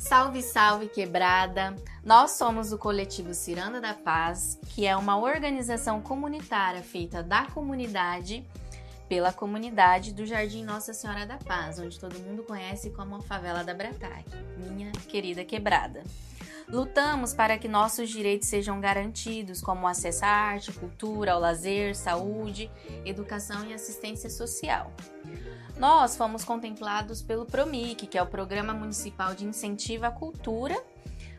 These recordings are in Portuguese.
Salve, salve quebrada! Nós somos o coletivo Ciranda da Paz, que é uma organização comunitária feita da comunidade pela comunidade do Jardim Nossa Senhora da Paz, onde todo mundo conhece como a favela da Brataque, minha querida quebrada. Lutamos para que nossos direitos sejam garantidos, como acesso à arte, cultura, ao lazer, saúde, educação e assistência social. Nós fomos contemplados pelo PROMIC, que é o Programa Municipal de Incentivo à Cultura,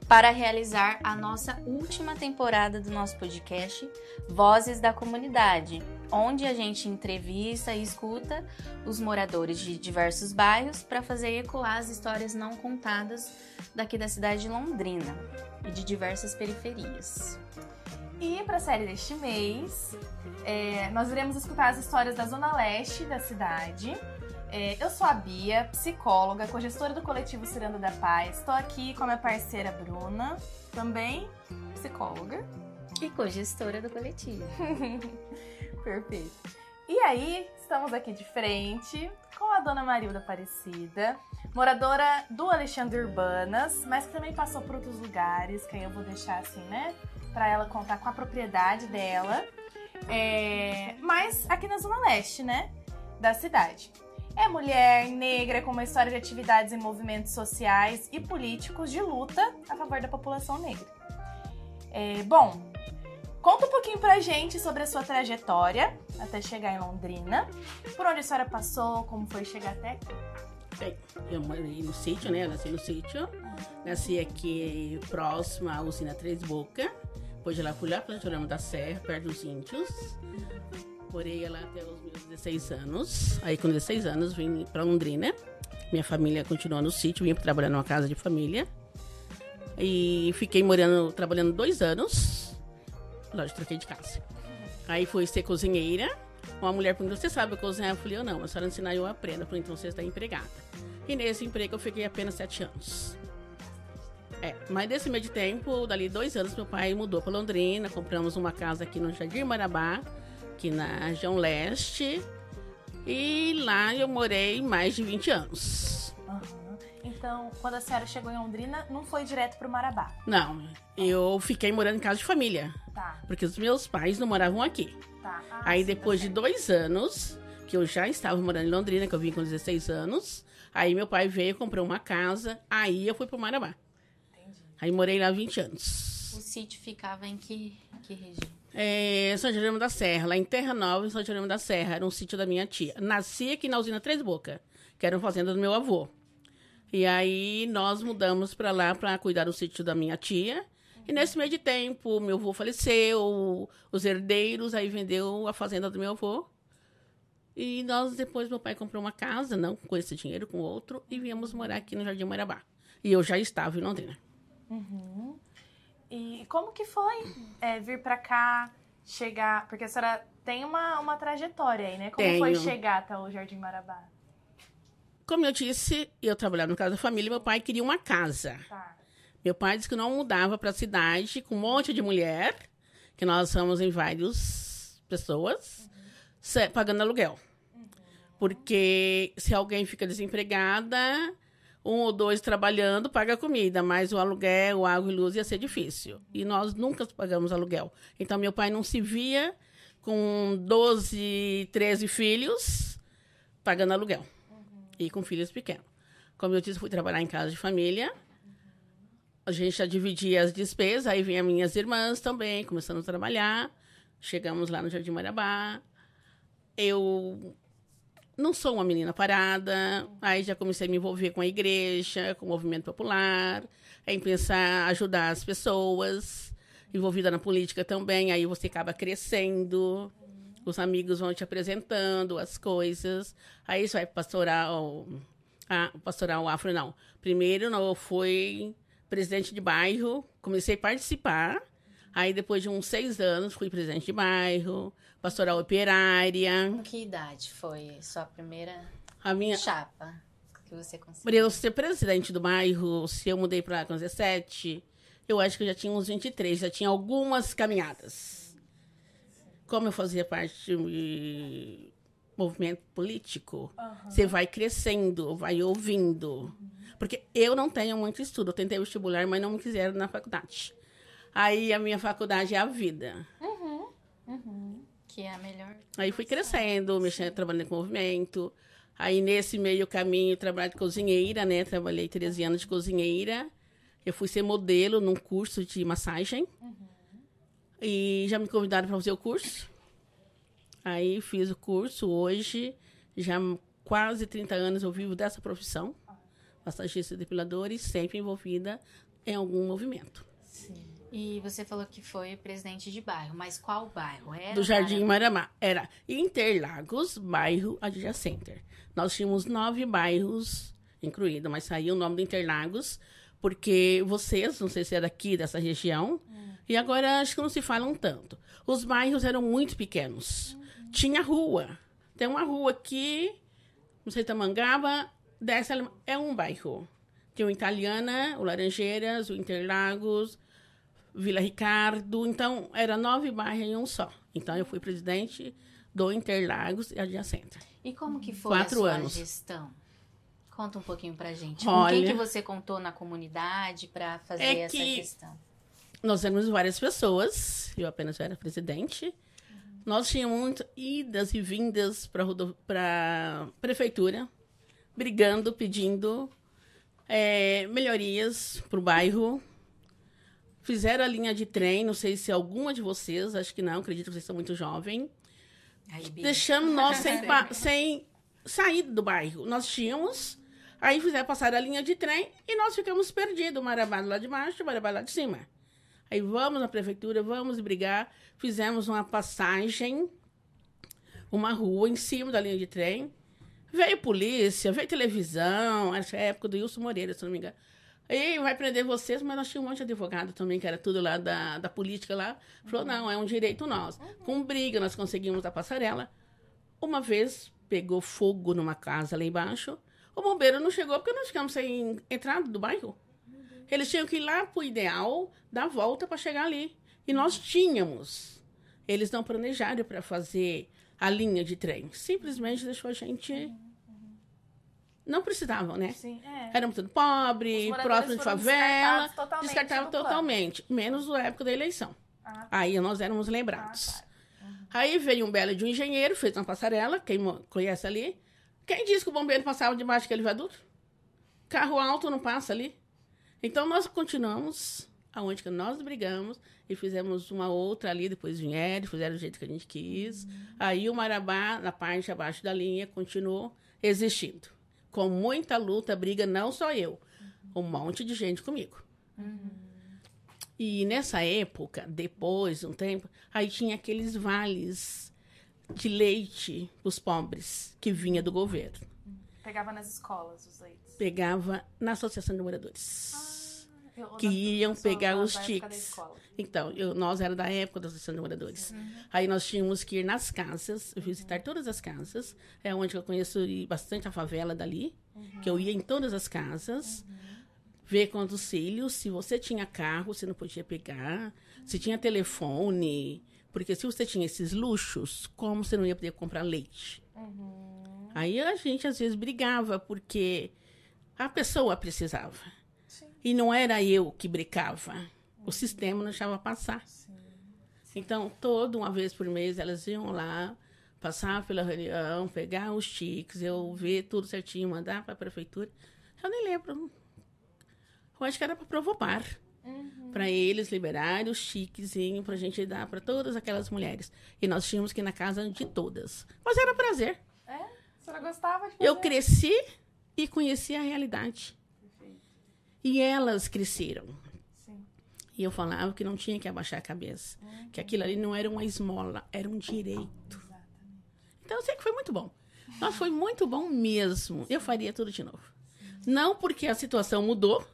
para realizar a nossa última temporada do nosso podcast Vozes da Comunidade, onde a gente entrevista e escuta os moradores de diversos bairros para fazer ecoar as histórias não contadas daqui da cidade de Londrina e de diversas periferias. E para a série deste mês, é, nós iremos escutar as histórias da zona leste da cidade. É, eu sou a Bia, psicóloga, cogestora do coletivo Ciranda da Paz. Estou aqui com a minha parceira Bruna, também psicóloga. E cogestora do coletivo. Perfeito. E aí, estamos aqui de frente com a dona Marilda Aparecida, moradora do Alexandre Urbanas, mas que também passou por outros lugares, que aí eu vou deixar assim, né? Para ela contar com a propriedade dela. É, mas aqui na Zona Leste, né? Da cidade. É mulher negra com uma história de atividades em movimentos sociais e políticos de luta a favor da população negra. É, bom, Conta um pouquinho pra gente sobre a sua trajetória até chegar em Londrina. Por onde a senhora passou, como foi chegar até aqui? Bem, eu morei no sítio, né? Eu nasci no sítio. Nasci aqui próximo à usina Três Boca. Depois de lá fui lá para o da Serra, perto dos índios. Morei lá até os meus 16 anos. Aí com 16 anos vim para Londrina. Minha família continuou no sítio, vim trabalhar numa casa de família. E fiquei morando, trabalhando dois anos Lógico, troquei de casa. Aí fui ser cozinheira. Uma mulher perguntou: Você sabe cozinhar? Eu falei: Eu não, a senhora ensinar eu aprendo. Eu falei: Então você está empregada. E nesse emprego eu fiquei apenas sete anos. É, mas nesse meio de tempo, dali dois anos, meu pai mudou para Londrina. Compramos uma casa aqui no Jardim Marabá, aqui na região leste. E lá eu morei mais de 20 anos. Então, quando a senhora chegou em Londrina, não foi direto pro Marabá? Não, eu fiquei morando em casa de família. Tá. Porque os meus pais não moravam aqui. Tá. Ah, aí sim, depois tá de dois anos, que eu já estava morando em Londrina, que eu vim com 16 anos, aí meu pai veio, comprou uma casa, aí eu fui pro Marabá. Entendi. Aí morei lá 20 anos. O sítio ficava em que, que região? É, São Jerônimo da Serra, lá em Terra Nova, em São Jerônimo da Serra, era um sítio da minha tia. Nasci aqui na usina Três Boca, que era uma fazenda do meu avô. E aí nós mudamos para lá para cuidar do sítio da minha tia. E nesse meio de tempo, meu avô faleceu, os herdeiros aí vendeu a fazenda do meu avô. E nós depois meu pai comprou uma casa, não com esse dinheiro, com outro, e viemos morar aqui no Jardim Marabá. E eu já estava em Londrina. Uhum. E como que foi é, vir para cá, chegar? Porque a senhora tem uma, uma trajetória aí, né? Como Tenho. foi chegar até o Jardim Marabá? Como eu disse, eu trabalhava no casa da família meu pai queria uma casa. Tá. Meu pai disse que não mudava para a cidade com um monte de mulher, que nós somos em várias pessoas, uhum. pagando aluguel. Uhum. Porque se alguém fica desempregada, um ou dois trabalhando, paga comida, mas o aluguel, água e luz ia ser difícil. E nós nunca pagamos aluguel. Então, meu pai não se via com 12, 13 filhos pagando aluguel e com filhos pequenos. Como eu disse, fui trabalhar em casa de família. A gente já dividia as despesas, aí vinham minhas irmãs também, começando a trabalhar. Chegamos lá no Jardim Marabá. Eu não sou uma menina parada, aí já comecei a me envolver com a igreja, com o movimento popular, em pensar ajudar as pessoas, envolvida na política também, aí você acaba crescendo os amigos vão te apresentando as coisas. Aí você vai pastoral. Ah, pastoral afro, não. Primeiro eu fui presidente de bairro, comecei a participar. Aí depois de uns seis anos fui presidente de bairro, pastoral operária. Com que idade foi sua primeira a minha... chapa que você conseguiu? Para eu ser presidente do bairro, se eu mudei para lá com 17, eu acho que eu já tinha uns 23, já tinha algumas caminhadas. Como eu fazia parte de movimento político, uhum. você vai crescendo, vai ouvindo. Uhum. Porque eu não tenho muito estudo. Eu tentei vestibular, mas não me quiseram na faculdade. Aí a minha faculdade é a vida. Uhum. Uhum. Que é a melhor. Aí fui crescendo, mexendo, trabalhando com movimento. Aí nesse meio caminho, trabalhei de cozinheira, né? Trabalhei 13 anos de cozinheira. Eu fui ser modelo num curso de massagem. Uhum. E já me convidaram para fazer o curso. Aí fiz o curso. Hoje, já quase 30 anos eu vivo dessa profissão. Massagista depiladora e sempre envolvida em algum movimento. Sim. E você falou que foi presidente de bairro, mas qual bairro era? Do Jardim Maramá. Era Interlagos, bairro adjacente. Nós tínhamos nove bairros incluídos, mas saiu o nome do Interlagos, porque vocês, não sei se é daqui, dessa região, hum. E agora acho que não se falam tanto. Os bairros eram muito pequenos. Uhum. Tinha rua. Tem uma rua aqui, não sei, Tamangaba, dessa é um bairro. Tem o Italiana, o Laranjeiras, o Interlagos, Vila Ricardo. Então, era nove bairros em um só. Então, eu fui presidente do Interlagos e adjacente. E como que foi Quatro a sua anos. gestão? Conta um pouquinho pra gente. Olha, Com quem que você contou na comunidade para fazer é essa que gestão? Nós éramos várias pessoas, eu apenas era presidente. Nós tínhamos muitas idas e vindas para a prefeitura, brigando, pedindo é, melhorias para o bairro, Fizeram a linha de trem, não sei se alguma de vocês, acho que não, acredito que vocês são muito jovens. Deixando nós sem, sem sair do bairro. Nós tínhamos, aí fizeram passar a linha de trem e nós ficamos perdidos. Marabá lá de baixo, Marabá lá de cima. Aí vamos na prefeitura, vamos brigar. Fizemos uma passagem, uma rua em cima da linha de trem. Veio polícia, veio televisão, que é época do Wilson Moreira, se não me engano. E vai prender vocês, mas nós tínhamos um monte de advogado também, que era tudo lá da, da política lá. Falou, não, é um direito nosso. Com briga, nós conseguimos a passarela. Uma vez, pegou fogo numa casa lá embaixo. O bombeiro não chegou porque nós ficamos sem entrada do bairro. Eles tinham que ir lá pro ideal, dar volta para chegar ali. E nós tínhamos. Eles não planejaram para fazer a linha de trem. Simplesmente deixou a gente não precisavam, né? Sim, é. Eram tudo pobre, próximo de favela, descartavam totalmente, menos na época da eleição. Ah, tá. Aí nós éramos lembrados. Ah, tá. uhum. Aí veio um belo de um engenheiro, fez uma passarela, quem conhece ali. Quem disse que o bombeiro passava debaixo daquele viaduto? Carro alto não passa ali. Então nós continuamos aonde que nós brigamos e fizemos uma outra ali, depois vieram, fizeram do jeito que a gente quis. Uhum. Aí o Marabá, na parte abaixo da linha, continuou existindo com muita luta, briga, não só eu, um monte de gente comigo. Uhum. E nessa época, depois, um tempo, aí tinha aqueles vales de leite os pobres que vinha do governo. Pegava nas escolas os leites? Pegava na Associação de Moradores. Ah que iam pegar os tiques. Então, eu, nós era da época da Associação de Moradores. Uhum. Aí nós tínhamos que ir nas casas, visitar uhum. todas as casas. É onde eu conheço bastante a favela dali, uhum. que eu ia em todas as casas. Uhum. Ver quantos filhos, se você tinha carro, você não podia pegar. Se tinha telefone. Porque se você tinha esses luxos, como você não ia poder comprar leite? Uhum. Aí a gente às vezes brigava, porque a pessoa precisava. E não era eu que brincava. O sistema não deixava passar. Sim. Então, toda uma vez por mês, elas iam lá, passar pela reunião, pegar os tiques, eu ver tudo certinho, mandar para a prefeitura. Eu nem lembro. Eu acho que era para provocar. Uhum. Para eles liberarem os chiquezinhos para a gente dar para todas aquelas mulheres. E nós tínhamos que ir na casa de todas. Mas era prazer. É? A senhora gostava de fazer? Eu cresci e conheci a realidade. E elas cresceram. Sim. E eu falava que não tinha que abaixar a cabeça. Uhum. Que aquilo ali não era uma esmola, era um direito. Exatamente. Então eu sei que foi muito bom. Mas foi muito bom mesmo. Eu faria tudo de novo. Não porque a situação mudou,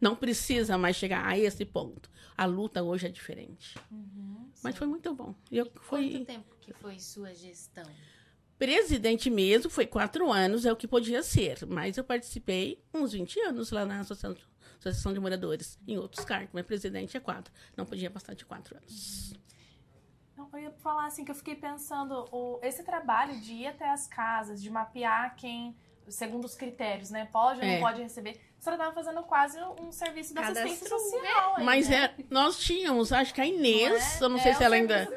não precisa mais chegar a esse ponto. A luta hoje é diferente. Uhum, Mas foi muito bom. Eu, foi... Quanto tempo que foi sua gestão? Presidente mesmo foi quatro anos, é o que podia ser. Mas eu participei uns 20 anos lá na Associação, Associação de Moradores, em outros cargos. Mas presidente é quatro. Não podia passar de quatro anos. Eu ia falar assim que eu fiquei pensando, o, esse trabalho de ir até as casas, de mapear quem, segundo os critérios, né? Pode ou É. não pode receber. A senhora estava fazendo quase um serviço da Cadastro, assistência social. aí, Mas né? é, nós tínhamos, acho que a Inês, eu não é sei se ela ainda.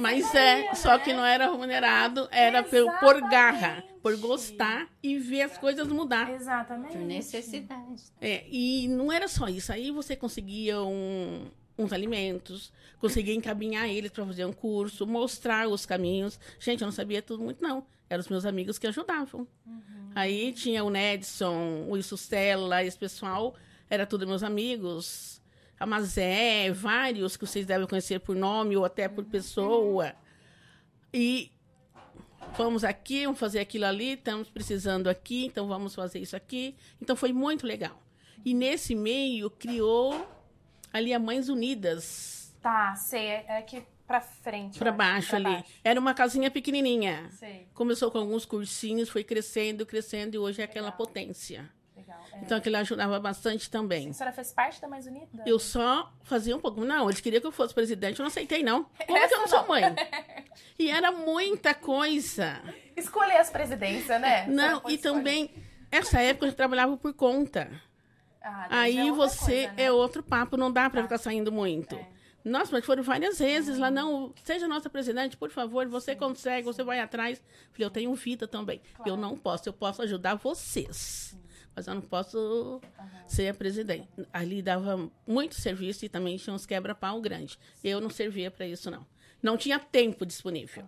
Mas é, só né? que não era remunerado, era por, por garra, por gostar e ver as coisas mudar. Exatamente. Por necessidade. É, e não era só isso, aí você conseguia um- uns alimentos, conseguia encaminhar eles para fazer um curso, mostrar os caminhos. Gente, eu não sabia tudo muito, não. Eram os meus amigos que ajudavam. Aí tinha o Nedson, o Isustela, esse pessoal, era tudo meus amigos. A Mazé, vários que vocês devem conhecer por nome ou até por pessoa. E vamos aqui, vamos fazer aquilo ali, estamos precisando aqui, então vamos fazer isso aqui. Então foi muito legal. E nesse meio criou ali a Mães Unidas, Tá, sei. É é pra frente. para acho, baixo pra ali. baixo. Era uma casinha pequenininha. Começou com alguns cursinhos, foi crescendo, crescendo e hoje é aquela Legal. potência. Legal. É. Então aquilo ajudava bastante também. A senhora fez parte da Mais Unida? Eu só fazia um pouco. Não, eles queriam que eu fosse presidente, eu não aceitei, não. Como é que eu não sou mãe? E era muita coisa. Escolher as presidências, né? Não, pode e também, essa época eu trabalhava por conta. Ah, já Aí é você coisa, né? é outro papo, não dá pra Tá. ficar saindo muito. É. Nossa, mas foram várias vezes lá, não, seja nossa presidente, por favor, você consegue, você vai atrás. Falei, eu tenho vida também. Claro. Eu não posso, eu posso ajudar vocês. Mas eu não posso ser a presidente. Ali dava muito serviço e também tinha uns quebra-pau grandes. Eu não servia para isso, não. Não tinha tempo disponível.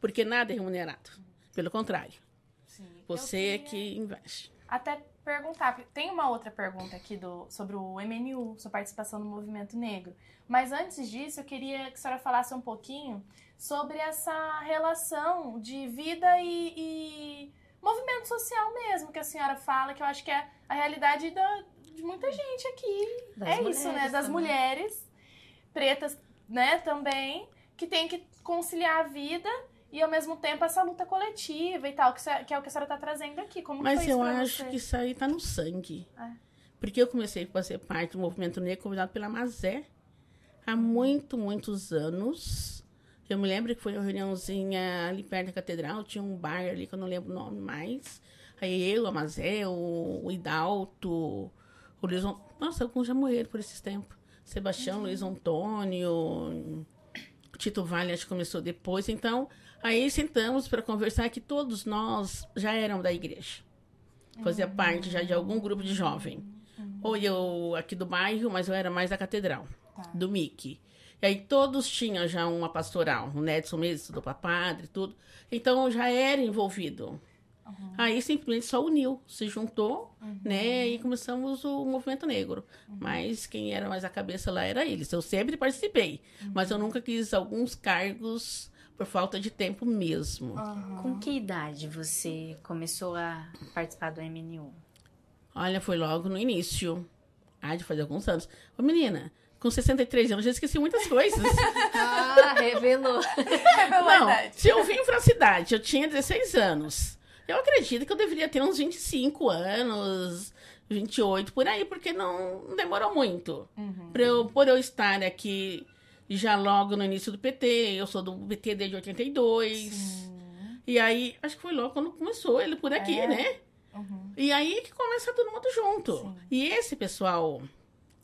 Porque nada é remunerado. Pelo contrário, Sim. você é que investe. Até perguntar, porque tem uma outra pergunta aqui do, sobre o MNU, sua participação no movimento negro. Mas antes disso, eu queria que a senhora falasse um pouquinho sobre essa relação de vida e, e movimento social mesmo, que a senhora fala, que eu acho que é a realidade da- de muita gente aqui. Das é isso, né? Das também. mulheres pretas, né, também, que tem que conciliar a vida e ao mesmo tempo essa luta coletiva e tal, que, cê- que é o que a senhora tá trazendo aqui. Como Mas eu acho você? que isso aí tá no sangue. É. Porque eu comecei a fazer parte do movimento negro convidado pela Mazé há muito, muitos anos. Eu me lembro que foi uma reuniãozinha ali perto da catedral, tinha um bar ali que eu não lembro o nome mais. Aí eu, a Mazé, o, o Idalto, o Luiz... Nossa, alguns já morreram por esses tempos. Sebastião, Luiz Antônio, Tito Vale, acho que começou depois. Então, aí sentamos para conversar que todos nós já eram da igreja. Fazia parte já de algum grupo de jovem. Ou eu aqui do bairro, mas eu era mais da catedral, Tá. do Mickey. E aí todos tinham já uma pastoral. O Nedson mesmo estudou para padre, tudo. Então já era envolvido. Aí simplesmente só uniu, se juntou, né? E começamos o movimento negro. Mas quem era mais a cabeça lá era eles. Eu sempre participei, mas eu nunca quis alguns cargos por falta de tempo mesmo. Com que idade você começou a participar do MNU? Olha, foi logo no início. Ah, de fazer alguns anos. Ô, menina, com 63 anos, já esqueci muitas coisas. Ah, revelou. Revelou a Não, idade. se eu vim pra cidade, eu tinha 16 anos. Eu acredito que eu deveria ter uns 25 anos, 28, por aí, porque não, demorou muito. Uhum. Pra eu, por eu estar aqui já logo no início do PT, eu sou do PT desde 82. E aí, acho que foi logo quando começou ele por aqui, É. né? Uhum. E aí que começa todo mundo junto. Sim. E esse pessoal,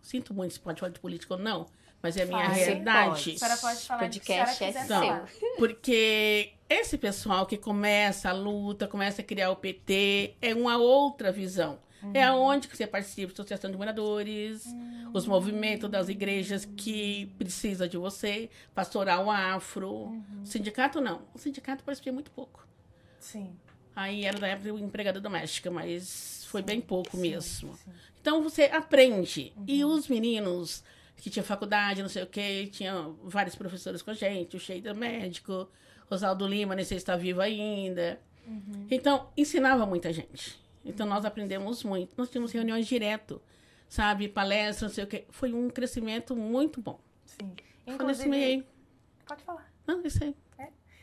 sinto muito se pode falar de política ou não, mas é a minha. Sim, realidade. A senhora pode falar Podcast de que a é quiser falar. porque esse pessoal que começa a luta, começa a criar o PT, é uma outra visão. É aonde que você participa Associação de Moradores, os movimentos das igrejas que precisa de você, pastoral afro, sindicato não. O sindicato participei muito pouco. Sim. Aí era da época do empregada doméstica, mas foi bem pouco sim, mesmo. sim. Então você aprende. E os meninos que tinham faculdade, não sei o quê, tinha vários professores com a gente, o Sheida médico, Rosaldo Lima, nem sei se está vivo ainda. Então, ensinava muita gente. Então nós aprendemos muito. Nós tínhamos reuniões direto, sabe? Palestras, não sei o quê. Foi um crescimento muito bom. Sim. Foi nesse meio pode falar. Não, isso aí.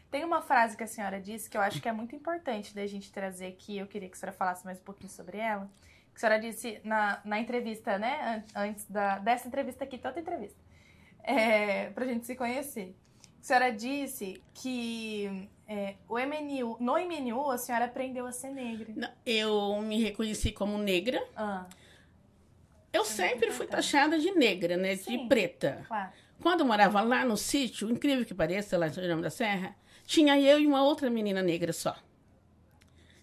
Tem uma frase que a senhora disse que eu acho que é muito importante da gente trazer aqui. Eu queria que a senhora falasse mais um pouquinho sobre ela. Que a senhora disse na, na entrevista, né? an- Antes da, dessa entrevista aqui, toda entrevista. É, pra gente se conhecer. A senhora disse que é, o MNU, no MNU a senhora aprendeu a ser negra. Não, eu me reconheci como negra. Ah. Eu é sempre fui taxada de negra, né? Sim, de preta. Claro. Quando eu morava lá no sítio, incrível que pareça, lá em São João da Serra, tinha eu e uma outra menina negra só.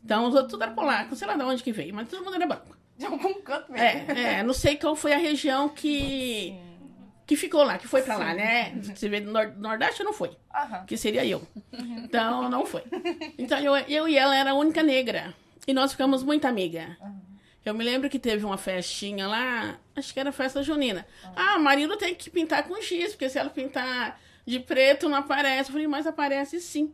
Então, os outros tudo era polaco, sei lá de onde que veio, mas todo mundo era branco. De algum canto mesmo. É, é, não sei qual foi a região que, que ficou lá, que foi pra Sim. lá, né? Você vê do nor Nordeste, não foi. Uhum. Que seria eu. Então, não foi. Então, eu, eu e ela era a única negra. E nós ficamos muito amiga. Uhum. Eu me lembro que teve uma festinha lá, acho que era festa junina. Uhum. Ah, marido tem que pintar com giz, porque se ela pintar de preto não aparece. Eu falei, mas aparece sim.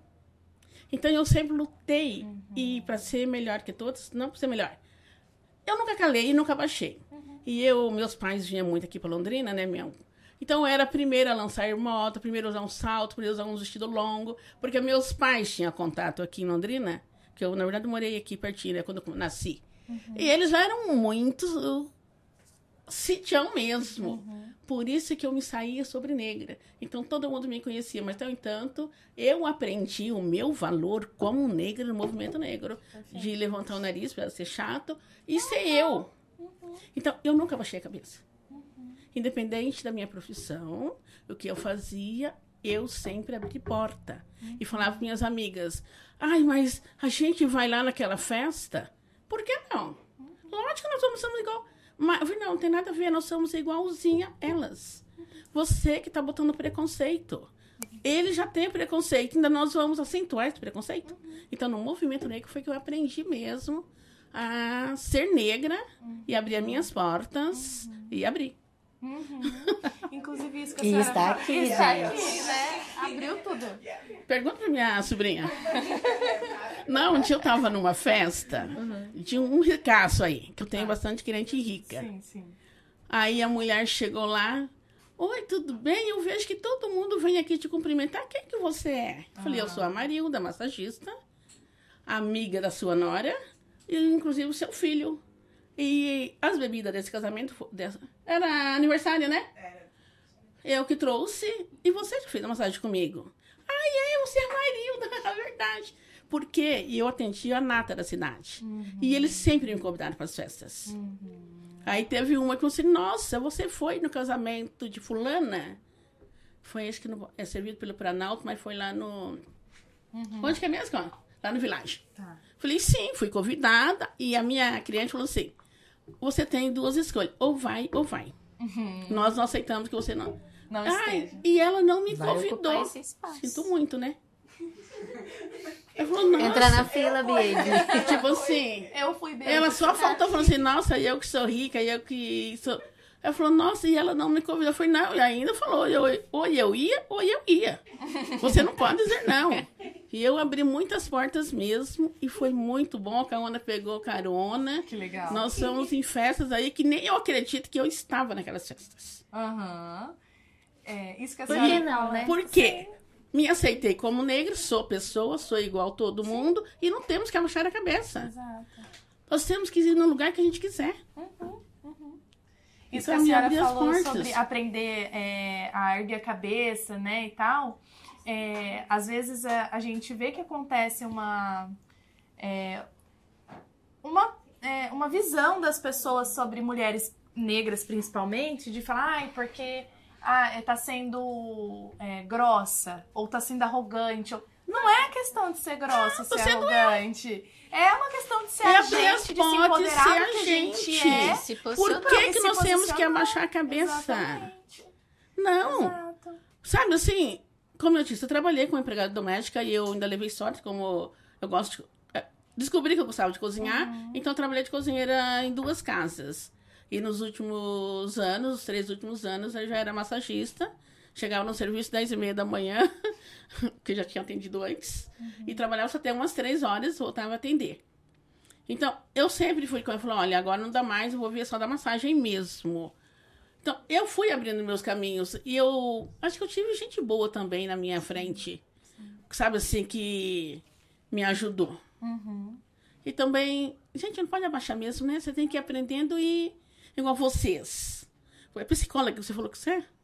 Então eu sempre lutei uhum. e para ser melhor que todos, não para ser melhor. Eu nunca calei e nunca baixei. Uhum. E eu, meus pais vinham muito aqui para Londrina, né, meu? Então eu era a primeira a lançar moto, primeiro a usar um salto, primeiro a usar um vestido longo, porque meus pais tinham contato aqui em Londrina, que eu na verdade morei aqui pertinho, né, quando eu nasci. Uhum. E eles eram muito sitião mesmo. Uhum. Por isso que eu me saía sobre negra. Então todo mundo me conhecia, mas no entanto, eu aprendi o meu valor como negra no movimento negro, de levantar o nariz para ser chato e ser eu. Uhum. Então eu nunca baixei a cabeça. Uhum. Independente da minha profissão, o que eu fazia, eu sempre abri porta e falava para minhas amigas: "Ai, mas a gente vai lá naquela festa? Por que não? Lógico que nós somos, somos igual mas, não, não tem nada a ver, nós somos igualzinha elas. Você que está botando preconceito. Ele já tem preconceito, ainda nós vamos acentuar esse preconceito. Então, no movimento negro foi que eu aprendi mesmo a ser negra e abrir as minhas portas e abrir. Uhum. Inclusive isso que a senhora... E está aqui, está aqui, né? Abriu tudo. Pergunta pra minha sobrinha. Não, um dia eu tava numa festa, uhum. tinha um ricaço aí, que eu tenho ah. bastante cliente rica. Sim, sim. Aí a mulher chegou lá, Oi, tudo bem? Eu vejo que todo mundo vem aqui te cumprimentar. Quem que você é? Eu falei, eu sou a ah. Marilda, massagista, amiga da sua nora e inclusive o seu filho. E as bebidas desse casamento dessa, era aniversário, né? Era. Eu que trouxe e você que fez a massagem comigo. Ai, é, você é Marilda, é verdade. Porque eu atendi a nata da cidade. Uhum. E eles sempre me convidaram para as festas. Uhum. Aí teve uma que eu disse, nossa, você foi no casamento de fulana? Foi esse que não, é servido pelo Planalto, mas foi lá no... Uhum. Onde que é mesmo? Lá no Village. Tá. Falei, sim, fui convidada. E a minha cliente falou assim, você tem duas escolhas, ou vai ou vai. Uhum. Nós não aceitamos que você não. Não Ai, E ela não me vai convidou. Sinto muito, né? Falou, Entra na fila, baby. tipo assim. Eu fui bem. Ela só faltou falando assim, nossa, eu que sou rica, eu que sou. Ela falou, nossa, e ela não me convidou. Eu falei, não, e ainda falou, eu, ou eu ia, ou eu ia. Você não pode dizer não. E eu abri muitas portas mesmo, e foi muito bom. A Caona pegou carona. Que legal. Nós fomos em festas aí que nem eu acredito que eu estava naquelas festas. Aham. Uhum. É, isso que a senhora não, né? Por quê? Sim. Me aceitei como negro, sou pessoa, sou igual a todo Sim. mundo, e não temos que abaixar a cabeça. Exato. Nós temos que ir no lugar que a gente quiser. Uhum. Isso então, que a senhora falou sobre aprender é, a erguer a cabeça, né, e tal. É, às vezes a, a, gente vê que acontece uma é, uma, é, uma visão das pessoas sobre mulheres negras principalmente de falar, ai, porque ah, tá sendo é, grossa ou tá sendo arrogante. Não é questão de ser grossa, ser arrogante. Eu. É uma questão de ser e a gente, de se empoderar ser a gente. gente é. Se Por que, que nós temos que abaixar a cabeça? Exatamente. Não. Exato. Sabe assim, como eu disse, eu trabalhei como empregada doméstica e eu ainda levei sorte, como eu gosto de. É, descobri que eu gostava de cozinhar, uhum. então eu trabalhei de cozinheira em duas casas. E nos últimos anos, os três últimos anos, eu já era massagista. Chegava no serviço 10 e meia da manhã, que já tinha atendido antes, uhum. e trabalhava até umas três horas, voltava a atender. Então, eu sempre fui com ele, falou, olha, agora não dá mais, eu vou ver só da massagem mesmo. Então, eu fui abrindo meus caminhos, e eu acho que eu tive gente boa também na minha frente, sabe assim, que me ajudou. Uhum. E também, gente, não pode abaixar mesmo, né? Você tem que ir aprendendo e igual vocês. Foi psicóloga que você falou que você é?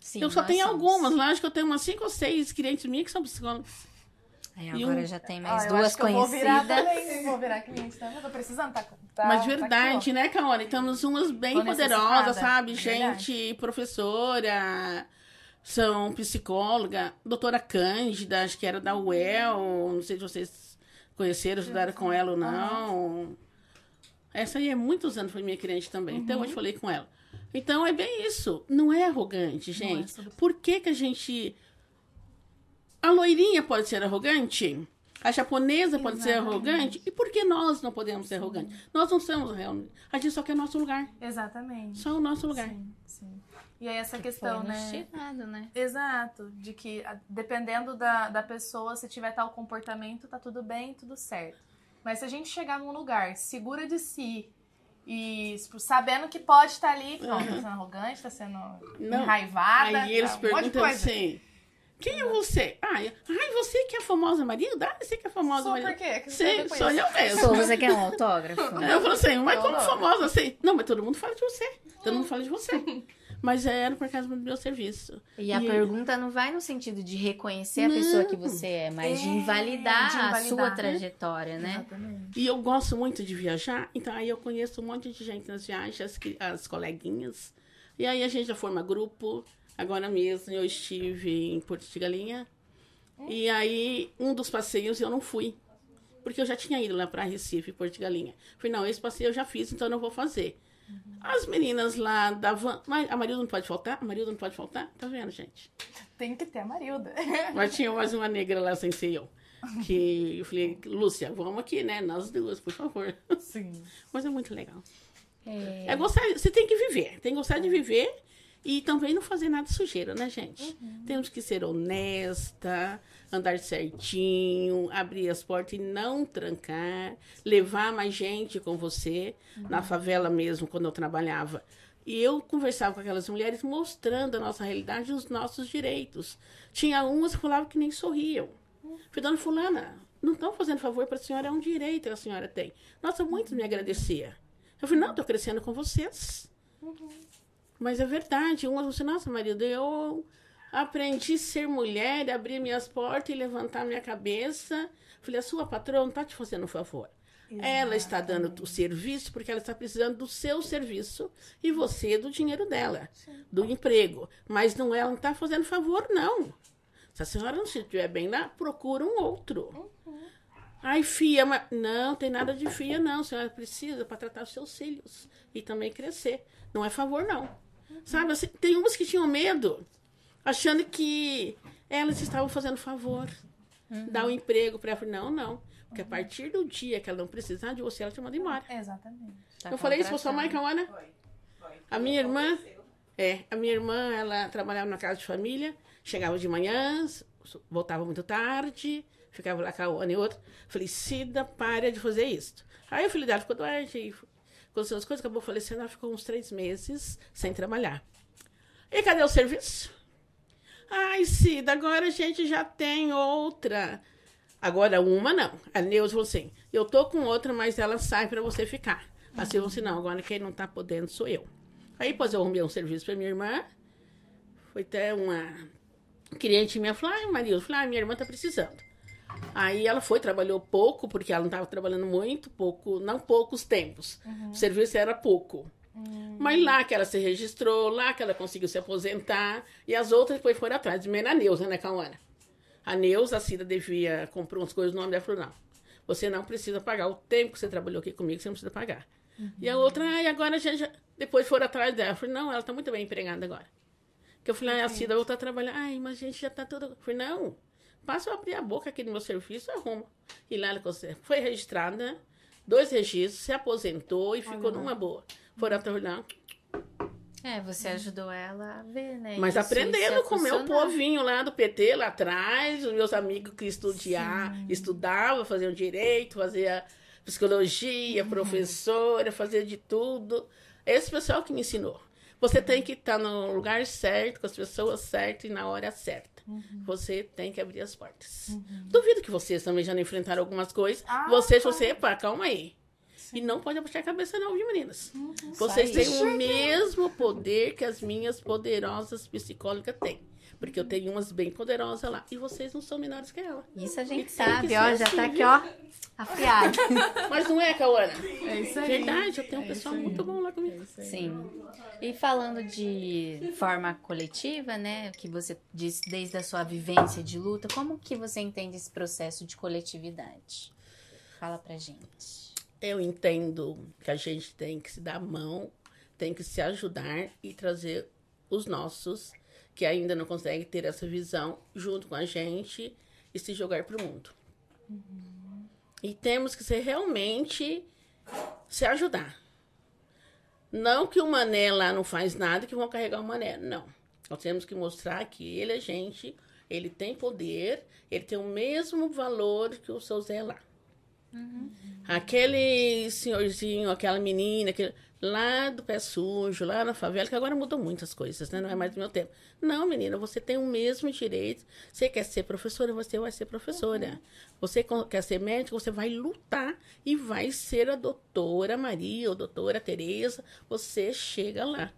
Sim, eu só tenho somos. algumas, lógico que eu tenho umas cinco ou seis clientes minhas que são psicólogos. Aí agora um... já tem mais ah, duas conhecidas. vou virar também, vou virar cliente também, tô precisando, tá, tá Mas tá verdade, tá né, Kaone? Temos umas bem poderosas, sabe? Gente, professora, são psicóloga, doutora Cândida, acho que era da UEL, não sei se vocês conheceram, estudaram com ela ou não. Essa aí é muitos anos foi minha cliente também, uhum. então eu falei com ela. Então é bem isso, não é arrogante, gente. É sobre... Por que que a gente a loirinha pode ser arrogante? A japonesa pode Exatamente. ser arrogante? E por que nós não podemos ser arrogantes? Nós não somos realmente. A gente só quer nosso lugar. Exatamente. Só o nosso lugar. Sim, sim. E aí essa questão, né? Tirado, né? Exato. De que dependendo da, da pessoa, se tiver tal comportamento, tá tudo bem, tudo certo. Mas se a gente chegar num lugar segura de si e sabendo que pode estar ali, não, uhum. tá sendo arrogante, tá sendo não. enraivada. Aí eles tá, perguntam um assim quem é você? Ah, ai, você que é a famosa Marilda? Ah, você que é a famosa sou Marilda. por quê? Que Sim, sou eu mesmo. Sou, você quer um autógrafo? Eu falo assim, mas como famosa assim? Não, mas todo mundo fala de você. Todo mundo fala de você. Mas era por causa do meu serviço. E a pergunta não vai no sentido de reconhecer a pessoa que você é, mas é, de, invalidar de, invalidar a sua trajetória, né? Exatamente. E eu gosto muito de viajar, então aí eu conheço um monte de gente nas viagens, as, as coleguinhas. E aí a gente já forma grupo. Agora mesmo eu estive em Porto de Galinha. E aí, um dos passeios eu não fui. Porque eu já tinha ido lá para Recife, Porto de Galinha. Falei, não, esse passeio eu já fiz, então eu não vou fazer. Uhum. As meninas lá da van. Mas a Marilda não pode faltar? A Marilda não pode faltar? Tá vendo, gente? Tem que ter a Marilda. Mas tinha mais uma negra lá sem ser eu. Que eu falei, Lúcia, vamos aqui, né? Nós duas, por favor. Sim. Mas é muito legal. É... é gostar, você tem que viver, tem que gostar de viver e também não fazer nada sujeira, né, gente? Uhum. Temos que ser honesta, andar certinho, abrir as portas e não trancar, levar mais gente com você. Uhum. Na favela mesmo, quando eu trabalhava. E eu conversava com aquelas mulheres mostrando a nossa realidade e os nossos direitos. Tinha umas que falavam que nem sorriam. Uhum. Falei, dona fulana, não estão fazendo favor para a senhora, é um direito que a senhora tem. Nossa, muitos me agradeciam. Eu falei, não, estou crescendo com vocês. Uhum. Mas é verdade. Uma você, nossa, marido, eu aprendi a ser mulher, abrir minhas portas e levantar minha cabeça. Falei, a sua patrona está te fazendo um favor. Exatamente. Ela está dando o serviço porque ela está precisando do seu serviço e você do dinheiro dela, Sim. do emprego. Mas não ela não está fazendo favor, não. Se a senhora não se estiver bem lá, procura um outro. Uhum. Ai, fia, mas... não, tem nada de fia, não. A senhora precisa para tratar os seus filhos e também crescer. Não é favor, não. Sabe, assim, tem umas que tinham medo, achando que elas estavam fazendo favor. Uhum. Dar um emprego para ela. Não, não. Porque uhum. a partir do dia que ela não precisar de você, ela te manda embora. Exatamente. Tá eu falei isso pra sua mãe, Cauana? Foi. Foi. A minha irmã, é, a minha irmã, ela trabalhava na casa de família, chegava de manhã, voltava muito tarde, ficava lá com a Ana e outra. Falei, Cida, para de fazer isso. Aí o filho dela ficou doente, aconteceu as coisas, acabou falecendo, ela ficou uns três meses sem trabalhar. E cadê o serviço? Ai, Cida, agora a gente já tem outra. Agora uma não. A Neuza falou assim: eu tô com outra, mas ela sai para você ficar. Uhum. Assim, assim, não, agora quem não tá podendo sou eu. Aí, depois eu arrumei um serviço para minha irmã. Foi até uma cliente minha falou: ai, Maria, eu falei: ai, minha irmã tá precisando. Aí ela foi, trabalhou pouco, porque ela não estava trabalhando muito, pouco, não poucos tempos. Uhum. O serviço era pouco. Uhum. Mas lá que ela se registrou, lá que ela conseguiu se aposentar, e as outras depois foram atrás, menos a Neuza, né, Cauana? A Neuza, a Cida devia, comprou umas coisas no nome dela, falou, não, você não precisa pagar o tempo que você trabalhou aqui comigo, você não precisa pagar. Uhum. E a outra, e agora já, já, depois foram atrás dela, eu falei, não, ela está muito bem empregada agora. Que eu falei, ah, a Cida voltou a trabalhar, ai, mas a gente já está tudo... Eu falei, não, Passa eu abrir a boca aqui no meu serviço, arruma. E lá ela foi registrada, dois registros, se aposentou e ficou numa boa. Foram até lá. É, você ajudou ela a ver, né? Mas Isso, aprendendo com o meu povinho lá do PT, lá atrás, os meus amigos que estudiar, estudavam, faziam direito, fazia psicologia, uhum. professora, fazia de tudo. Esse pessoal que me ensinou. Você tem que estar no lugar certo, com as pessoas certas e na hora certa. Uhum. Você tem que abrir as portas. Uhum. Duvido que vocês também já não enfrentaram algumas coisas. Ah, vocês, você, epa, calma aí. E não pode abaixar a cabeça, não, viu, meninas? Uhum. Vocês têm o mesmo poder que as minhas poderosas psicólogas têm. Porque eu tenho umas bem poderosas lá. E vocês não são menores que ela. Isso a gente sabe, ó. Já assim, tá aqui, ó. Afiado. Mas não é, Cauana? É isso aí. Verdade, eu tenho um é pessoal muito bom lá comigo. É Sim. E falando de forma coletiva, né? Que você disse desde a sua vivência de luta, como que você entende esse processo de coletividade? Fala pra gente. Eu entendo que a gente tem que se dar a mão, tem que se ajudar e trazer os nossos que ainda não conseguem ter essa visão junto com a gente e se jogar para o mundo. Uhum. E temos que ser realmente se ajudar. Não que o mané lá não faz nada que vão carregar o mané. Não. Nós temos que mostrar que ele é gente, ele tem poder, ele tem o mesmo valor que o seu Zé lá. Uhum. Aquele senhorzinho, aquela menina, aquele, lá do pé sujo, lá na favela, que agora mudou muitas coisas, né? Não é mais do meu tempo. Não, menina, você tem o mesmo direito. Você quer ser professora, você vai ser professora. Uhum. Você quer ser médico, você vai lutar e vai ser a doutora Maria ou doutora Tereza. Você chega lá.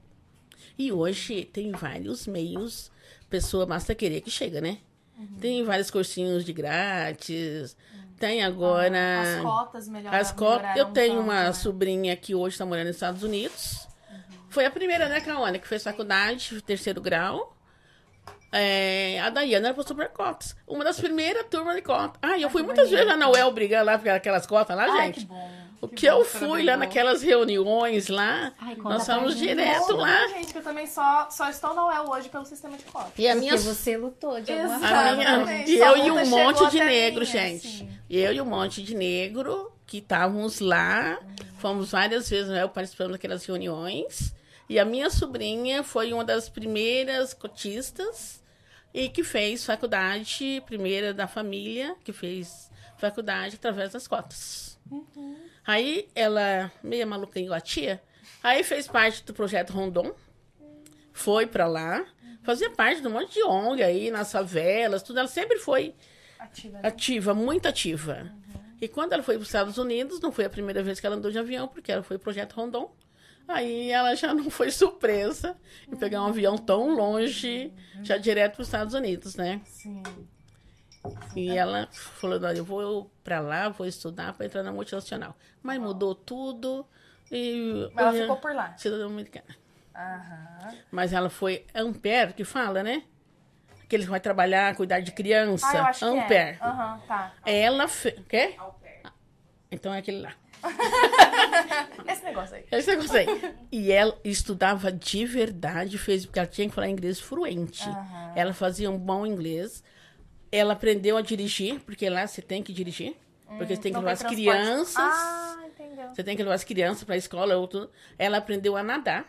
E hoje tem vários meios, pessoa basta querer que chega, né? Uhum. Tem vários cursinhos de grátis. Tem agora. Ah, as cotas melhoraram. As cotas. Eu tenho uma né? sobrinha que hoje está morando nos Estados Unidos. Uhum. Foi a primeira, né, Caona, que fez faculdade, terceiro grau. É, a Daiana era para super cotas. Uma das primeiras turmas de cotas. Ah, eu fui muitas vezes lá na UEL brigando lá por aquelas cotas lá, Ai, gente. Que bom. O que, que eu fui lá naquelas reuniões lá, Ai, nós fomos direto lá. gente, que eu também só, só estou na UEL hoje pelo sistema de cotas. E a minha... Porque você lutou de alguma forma. E eu e um monte de negro, minha, gente. Assim. Eu e um monte de negro que estávamos lá. Fomos várias vezes, né, participando daquelas reuniões. E a minha sobrinha foi uma das primeiras cotistas e que fez faculdade, primeira da família, que fez faculdade através das cotas. Uhum. Aí ela, meia maluca igual a tia, aí fez parte do projeto Rondon, foi para lá, fazia parte de um monte de ONG aí, nas favelas, tudo. Ela sempre foi ativa, né? ativa muito ativa. Uhum. E quando ela foi para os Estados Unidos, não foi a primeira vez que ela andou de avião, porque ela foi o projeto Rondon. Aí ela já não foi surpresa em pegar um avião tão longe, já direto para os Estados Unidos, né? Sim. E ela falou: eu vou para lá, vou estudar para entrar na multinacional. Mas mudou tudo e. Mas ela ficou por lá. Cidadã americana. Aham. Mas ela foi Ampere, que fala, né? Que ele vai trabalhar, cuidar de criança. Ah, eu acho Ampere. Que é. Aham, tá. Ela fez. Quê? Então é aquele lá. Esse negócio aí. Esse negócio aí. E ela estudava de verdade, fez porque ela tinha que falar inglês fluente. Uhum. Ela fazia um bom inglês. Ela aprendeu a dirigir, porque lá você tem que dirigir. Porque você tem que levar as crianças. Ah, entendeu. Você tem que levar as crianças para a escola. Ou tudo. Ela aprendeu a nadar.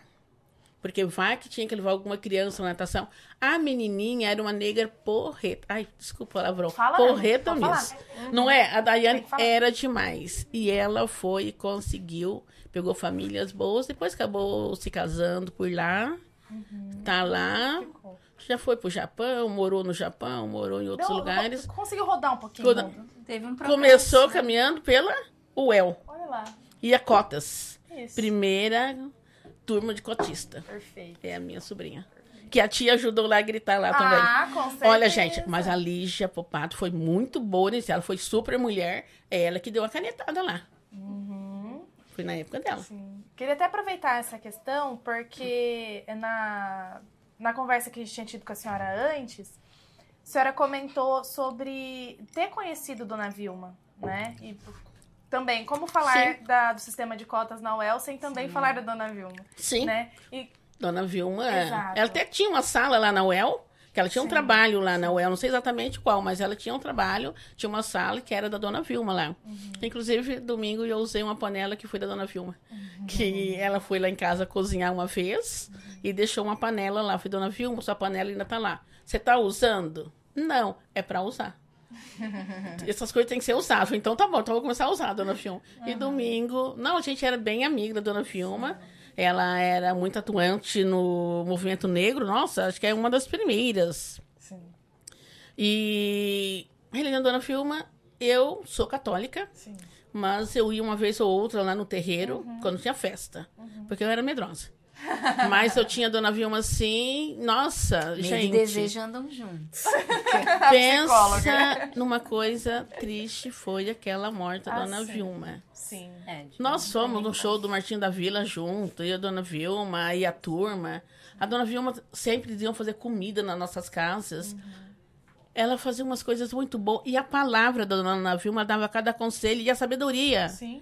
Porque vai que tinha que levar alguma criança na natação. A menininha era uma negra porreta. Ai, desculpa o palavrão. Fala, porreta mesmo. Uhum. Não é? A Daiane era demais. E ela foi e conseguiu. Pegou famílias boas. Depois acabou se casando por lá. Uhum. Tá lá. Já foi pro Japão, morou no Japão, morou em outros lugares. Conseguiu rodar um pouquinho. Roda... Teve um Começou caminhando pela UEL. Olha lá. E a Cotas. Isso. Primeira turma de cotista. Perfeito. É a minha sobrinha. Que a tia ajudou lá a gritar lá também. Ah, com certeza. Olha, gente, mas a Lígia Popato foi muito boa nesse. Ela foi super mulher. É ela que deu a canetada lá. Uhum. Foi na época dela. Sim. Queria até aproveitar essa questão, porque na, na conversa que a gente tinha tido com a senhora antes, a senhora comentou sobre ter conhecido Dona Vilma, né? E também, como falar da, do sistema de cotas na UEL sem também Sim. falar da Dona Vilma? Sim. Né? E... Dona Vilma, Exato. ela até tinha uma sala lá na UEL, que ela tinha Sim. um trabalho lá na UEL, não sei exatamente qual, mas ela tinha um trabalho, tinha uma sala que era da Dona Vilma lá. Uhum. Inclusive, domingo eu usei uma panela que foi da Dona Vilma. Uhum. Que ela foi lá em casa cozinhar uma vez uhum. e deixou uma panela lá. Foi Dona Vilma, sua panela ainda tá lá. Você tá usando? Não, é para usar. Essas coisas têm que ser usadas. Então tá bom, então vou começar a usar Dona. Uhum. E domingo. Não, a gente era bem amiga da Dona. Sim. Ela era muito atuante no movimento negro. Nossa, acho que é uma das primeiras. Sim. E. Helena Dona Fiuma, eu sou católica. Sim. Mas eu ia uma vez ou outra lá no terreiro, uhum. quando tinha festa. Uhum. Porque eu era medrosa. Mas eu tinha a Dona Vilma assim, nossa, Medo gente. e desejo andam juntos. Pensa numa coisa triste, foi aquela morte da ah, Dona sim. Vilma. Sim. É, Nós fomos no show do Martinho da Vila junto, e a Dona Vilma, e a turma. A Dona Vilma sempre iam fazer comida nas nossas casas. Uhum ela fazia umas coisas muito boas. E a palavra da dona Vilma dava cada conselho e a sabedoria. Sim.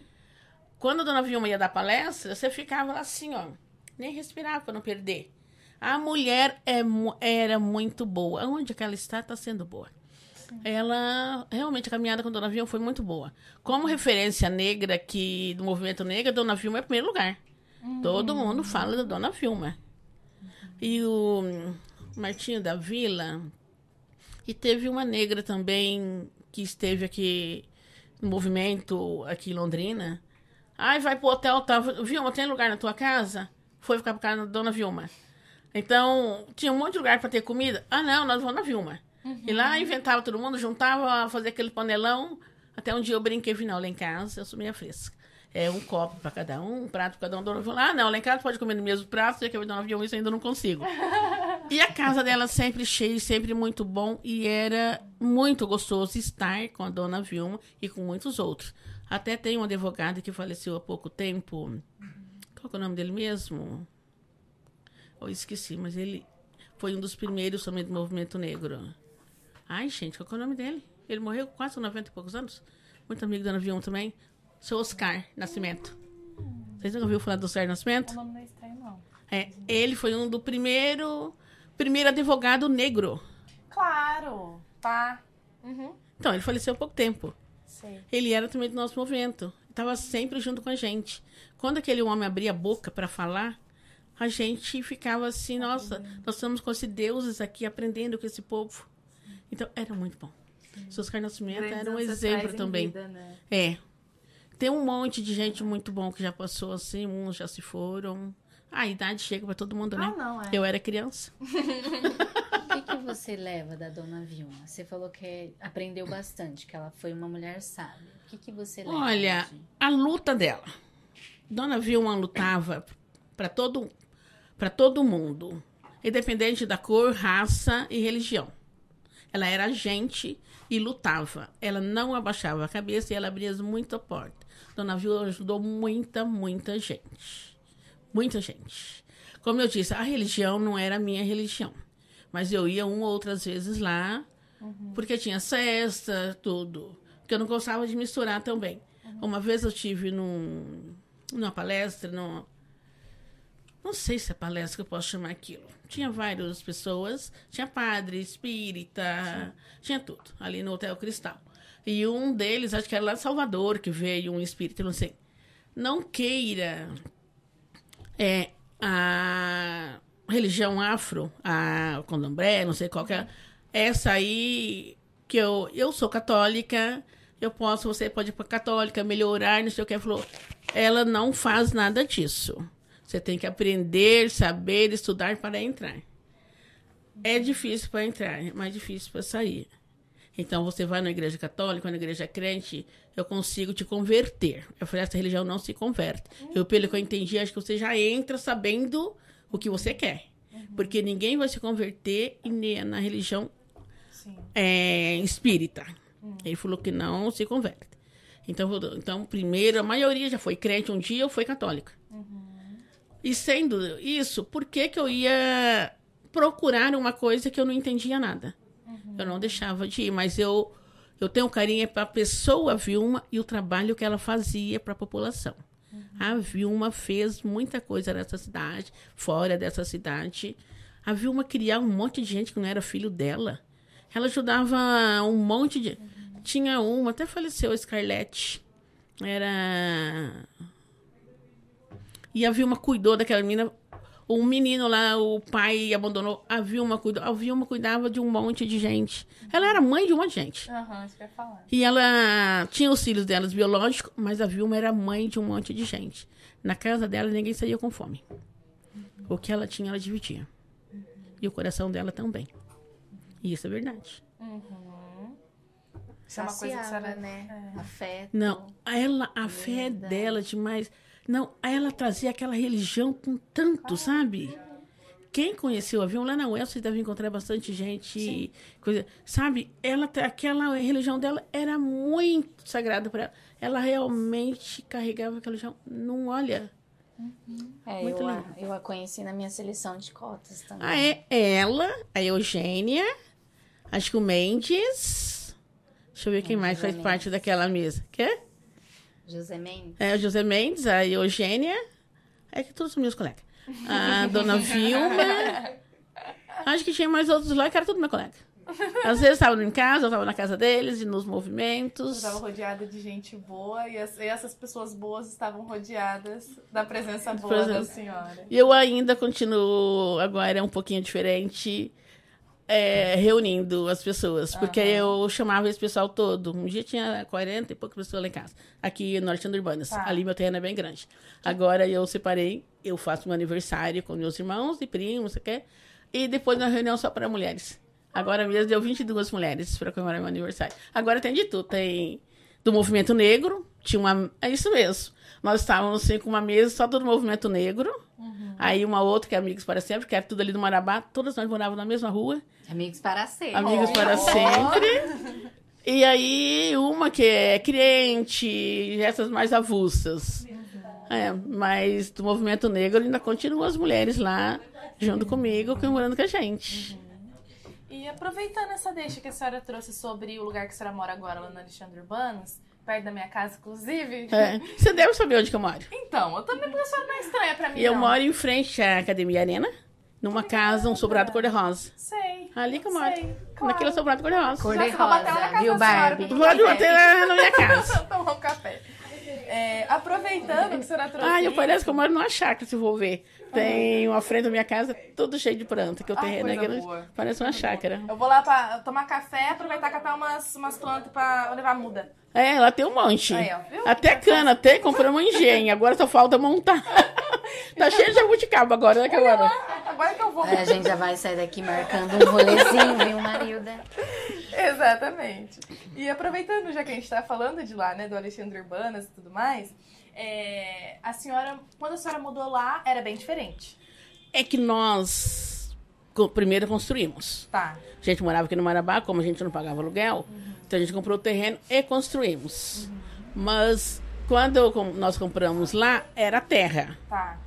Quando a dona Vilma ia dar palestra, você ficava lá assim, ó. Nem respirava para não perder. A mulher é, era muito boa. Onde que ela está, está sendo boa. Sim. Ela, realmente, a caminhada com Dona Vilma foi muito boa. Como referência negra aqui do movimento negro, Dona Vilma é em primeiro lugar. Uhum. Todo mundo fala da Dona Vilma. Uhum. E o Martinho da Vila, e teve uma negra também que esteve aqui no movimento aqui em Londrina. Ai, vai pro hotel, tá? Vilma, tem lugar na tua casa? Foi ficar com a dona Vilma. Então, tinha um monte de lugar para ter comida. Ah, não, nós vamos na Vilma. Uhum. E lá inventava todo mundo, juntava, fazia aquele panelão. Até um dia eu brinquei, final lá em casa, eu sou meia fresca é, um copo para cada um, um prato para cada um. Dona Viola, ah, não, lá em casa pode comer no mesmo prato, já que a Dona Viola isso ainda não consigo. e a casa dela sempre cheia, sempre muito bom, e era muito gostoso estar com a Dona Vilma e com muitos outros. Até tem um advogado que faleceu há pouco tempo. Qual é o nome dele mesmo? Eu esqueci, mas ele foi um dos primeiros também do movimento negro. Ai, gente, qual é o nome dele? Ele morreu com quase 90 e poucos anos. Muito amigo Dona Vilma também. Seu Oscar Nascimento. Vocês nunca ouviram falar do Oscar Nascimento? O nome não é estranho, não. É, ele foi um do primeiro, primeiro advogado negro. Claro, tá. Uhum. Então, ele faleceu há pouco tempo. Sim. Ele era também do nosso movimento. Estava sempre junto com a gente. Quando aquele homem abria a boca para falar, a gente ficava assim, nossa, nós estamos com esses deuses aqui aprendendo com esse povo. Então, era muito bom. Sim. Oscar Nascimento era um exemplo também. Vida, né? É, tem um monte de gente muito bom que já passou assim, uns já se foram. A idade chega para todo mundo, né? Ah, não, é. Eu era criança. o que, que você leva da dona Vilma? Você falou que aprendeu bastante, que ela foi uma mulher sábia. O que, que você leva? Olha, de... a luta dela. Dona Vilma lutava para todo para todo mundo, independente da cor, raça e religião. Ela era gente e lutava. Ela não abaixava a cabeça e ela abria muita porta. Dona Vila ajudou muita, muita gente. Muita gente. Como eu disse, a religião não era a minha religião. Mas eu ia uma ou outras vezes lá, uhum. porque tinha cesta, tudo. Porque eu não gostava de misturar também. Uhum. Uma vez eu tive num, numa palestra, num, não sei se é palestra que eu posso chamar aquilo. Tinha várias pessoas, tinha padre, espírita, Sim. tinha tudo, ali no Hotel Cristal. E um deles, acho que era lá de Salvador, que veio um espírito, não sei. Não queira é, a religião afro, a condombré, não sei qual que é. Essa aí, que eu, eu sou católica, eu posso, você pode ir para católica, melhorar, não sei o que. Falou, ela não faz nada disso. Você tem que aprender, saber, estudar para entrar. É difícil para entrar, é mais difícil para sair. Então você vai na igreja católica, na igreja crente, eu consigo te converter. Eu falei, essa religião não se converte. Eu, pelo que eu entendi, acho que você já entra sabendo o que você quer. Uhum. Porque ninguém vai se converter na religião é, espírita. Uhum. Ele falou que não se converte. Então, então, primeiro, a maioria já foi crente um dia ou foi católica. Uhum. E sendo isso, por que, que eu ia procurar uma coisa que eu não entendia nada? Eu não deixava de ir, mas eu, eu tenho carinho para a pessoa Vilma e o trabalho que ela fazia para a população. Uhum. A Vilma fez muita coisa nessa cidade, fora dessa cidade. A Vilma criava um monte de gente que não era filho dela. Ela ajudava um monte de. Uhum. Tinha uma, até faleceu a Scarlett. Era. E a Vilma cuidou daquela menina um menino lá, o pai abandonou. A Vilma, cuidou, a Vilma cuidava de um monte de gente. Ela era mãe de um monte de gente. Aham, uhum, isso que eu ia falar. E ela tinha os filhos delas biológicos, mas a Vilma era mãe de um monte de gente. Na casa dela, ninguém saía com fome. Uhum. O que ela tinha, ela dividia. Uhum. E o coração dela também. E isso é verdade. Uhum. Isso é uma coisa que era... né? É. Afeto. Não, ela, a fé dela demais. Não, ela trazia aquela religião com tanto, sabe? Quem conheceu o avião lá na UEL, você deve encontrar bastante gente, coisa, sabe? Ela aquela religião dela era muito sagrada para ela. Ela realmente carregava aquela religião. Não olha. É, Muito eu, a, eu a conheci na minha seleção de cotas também. Ah, é ela, a Eugênia, acho que o Mendes. Deixa eu ver quem É, mais José faz parte Mendes. daquela mesa. Quê? José Mendes. É, o José Mendes, a Eugênia. É que todos são meus colegas. A dona Vilma. Acho que tinha mais outros lá que era tudo meu colega. Às vezes estavam em casa, eu estava na casa deles e nos Eu movimentos. estava rodeada de gente boa e, as- e essas pessoas boas estavam rodeadas da presença boa da senhora. E eu ainda continuo, agora é um pouquinho diferente, é, reunindo as pessoas. Porque eu chamava esse pessoal todo. Um dia tinha 40 e poucas pessoas lá em casa. Aqui no Norte Urbanas. Tá. Ali meu terreno é bem grande. Agora eu separei, eu faço meu aniversário com meus irmãos e primos, você quer? E depois uma reunião só para mulheres. Agora mesmo deu 22 mulheres para comemorar meu aniversário. Agora tem de tudo. Tem do movimento negro, tinha uma. É isso mesmo. Nós estávamos assim, com uma mesa só do movimento negro. Aí uma outra que é Amigos para Sempre, que era tudo ali do Marabá. Todas nós morávamos na mesma rua. Amigos para sempre. Amigos para Oh. sempre. E aí uma que é cliente, essas mais avulsas. É, mas do movimento negro ainda continuam as mulheres lá junto comigo, comemorando com a gente. E aproveitando essa deixa que a senhora trouxe sobre o lugar que a senhora mora agora, lá no Alexandre Urbanos, perto da minha casa, inclusive. É, você deve saber onde que eu moro. Então, eu também porque a senhora não é estranha pra mim. E eu não. moro em frente à Academia Arena, numa casa, um sobrado cor-de-rosa. Sei. Ali que eu moro. Sei, claro. Naquele sobrado cor-de-rosa. Cor-de-rosa, casa viu, da senhora Barbie? um bater na minha casa. Tomar um café. É, aproveitando que a senhora trouxe. Ah, eu parece que eu moro numa chácara, se for ver. Tem uma frente da minha casa, tudo cheio de planta, que o Ah, terreno é grande. boa. Parece uma chácara. Eu vou lá pra tomar café, aproveitar e catar umas, umas plantas pra levar muda. É, lá tem um monte. Aí, ó? Até cana, até compramos um engenho. Agora só falta montar. tá cheio de jabuticaba agora, né, que agora? Que eu vou. É, a gente já vai sair daqui marcando um rolezinho, viu, Marilda? Exatamente. E aproveitando, já que a gente tá falando de lá, né, do Alexandre Urbanas e tudo mais, é, a senhora, quando a senhora mudou lá, era bem diferente. É que nós primeiro construímos. Tá. A gente morava aqui no Marabá, como a gente não pagava aluguel, então a gente comprou o terreno e construímos. Mas quando nós compramos lá, era terra. Tá.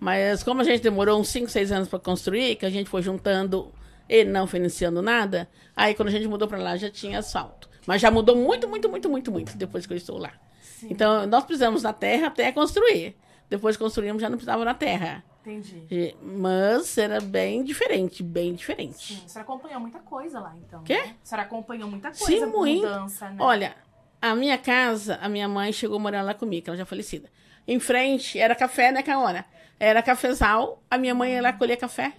Mas como a gente demorou uns 5, 6 anos para construir, que a gente foi juntando e não financiando nada, aí quando a gente mudou para lá já tinha asfalto. Mas já mudou muito, muito, muito, muito, muito depois que eu estou lá. Então nós precisamos da terra até construir. Depois que construímos já não precisava da terra. Entendi. Mas era bem diferente, bem diferente. Sim, a senhora acompanhou muita coisa lá, então. Quê? Né? A senhora acompanhou muita Sim, coisa, muito. mudança, né? Olha, a minha casa, a minha mãe chegou morar lá comigo, que ela já é falecida. Em frente era café, né, Caona? Era cafezal, a minha mãe ia lá colher café.